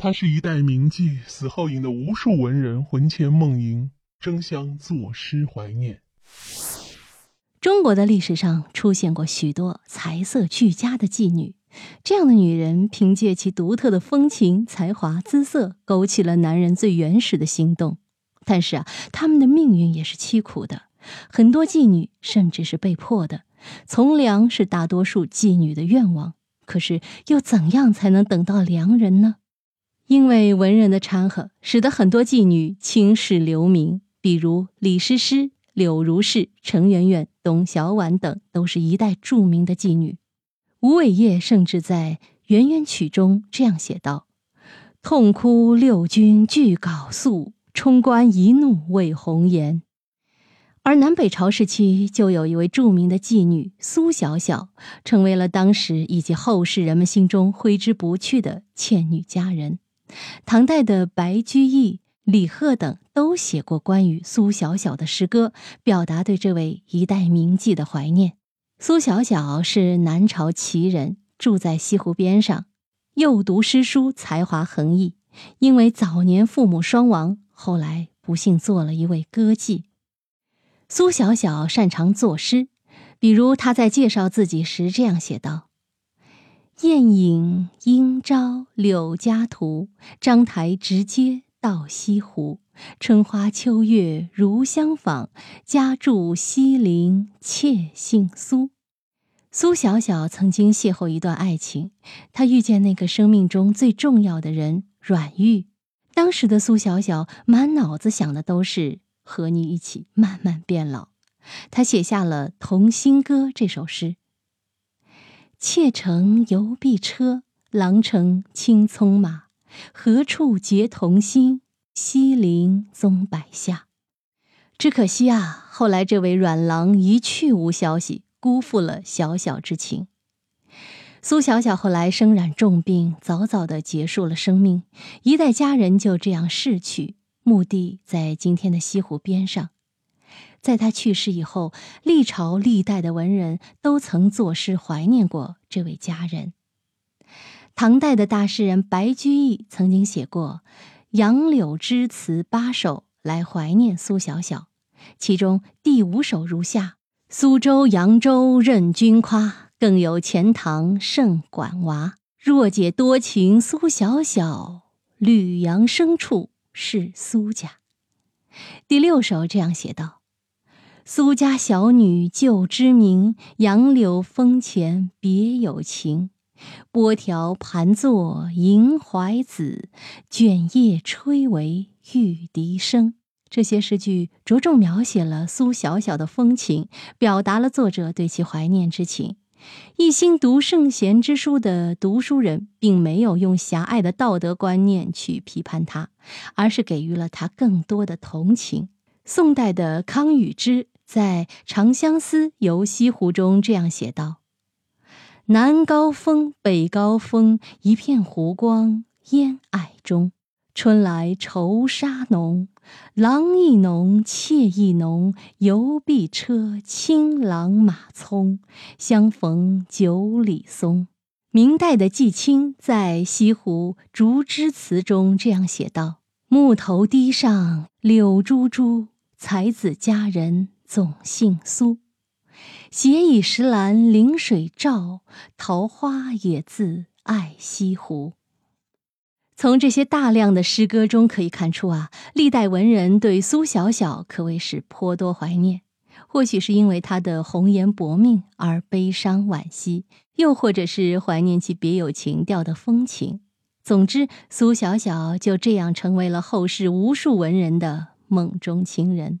她是一代名妓，死后引得无数文人魂牵梦萦，争相作诗怀念。中国的历史上出现过许多才色俱佳的妓女，这样的女人凭借其独特的风情、才华、姿色，勾起了男人最原始的心动。但是啊，她们的命运也是凄苦的，很多妓女甚至是被迫的。从良是大多数妓女的愿望，可是又怎样才能等到良人呢？因为文人的掺和，使得很多妓女青史留名，比如李师师、柳如是、陈圆圆、董小宛等，都是一代著名的妓女。吴伟业甚至在《圆圆曲》中这样写道：“痛哭六军俱缟素，冲冠一怒为红颜。”而南北朝时期，就有一位著名的妓女苏小小，成为了当时以及后世人们心中挥之不去的倩女佳人。唐代的白居易、李贺等都写过关于苏小小的诗歌，表达对这位一代名妓的怀念。苏小小是南朝齐人，住在西湖边上，幼读诗书，才华横溢。因为早年父母双亡，后来不幸做了一位歌妓。苏小小擅长作诗，比如他在介绍自己时这样写道：“艳影应招柳家图，章台直接到西湖。春花秋月如相访，家住西陵妾姓苏。”苏小小曾经邂逅一段爱情，她遇见那个生命中最重要的人阮玉。当时的苏小小满脑子想的都是。和你一起慢慢变老，他写下了《同心歌》这首诗：“妾乘游碧车，郎乘青葱马。何处结同心？西陵宗柏下。”只可惜啊，后来这位阮郎一去无消息，辜负了小小之情。苏小小后来生染重病，早早的结束了生命，一代佳人就这样逝去。墓地在今天的西湖边上，在他去世以后，历朝历代的文人都曾作诗怀念过这位佳人。唐代的大诗人白居易曾经写过《杨柳枝词八首》来怀念苏小小，其中第五首如下：“苏州扬州任君夸，更有钱塘胜管娃。若解多情苏小小，吕阳生处。”是苏家。第六首这样写道：“苏家小女旧知名，杨柳风前别有情。波条盘坐迎怀子，卷叶吹为玉笛声。”这些诗句着重描写了苏小小的风情，表达了作者对其怀念之情。一心读圣贤之书的读书人，并没有用狭隘的道德观念去批判他，而是给予了他更多的同情。宋代的康与之在《长相思·游西湖》中这样写道：“南高峰，北高峰，一片湖光烟霭中。春来愁沙浓，郎意浓，妾意浓。游碧车，青郎马匆。相逢九里松。”明代的季青在《西湖竹枝词》中这样写道：“木头堤上柳珠珠，才子佳人总姓苏。斜倚石栏临水照，桃花也自爱西湖。”从这些大量的诗歌中可以看出啊，历代文人对苏小小可谓是颇多怀念。或许是因为她的红颜薄命而悲伤惋惜，又或者是怀念其别有情调的风情。总之，苏小小就这样成为了后世无数文人的梦中情人。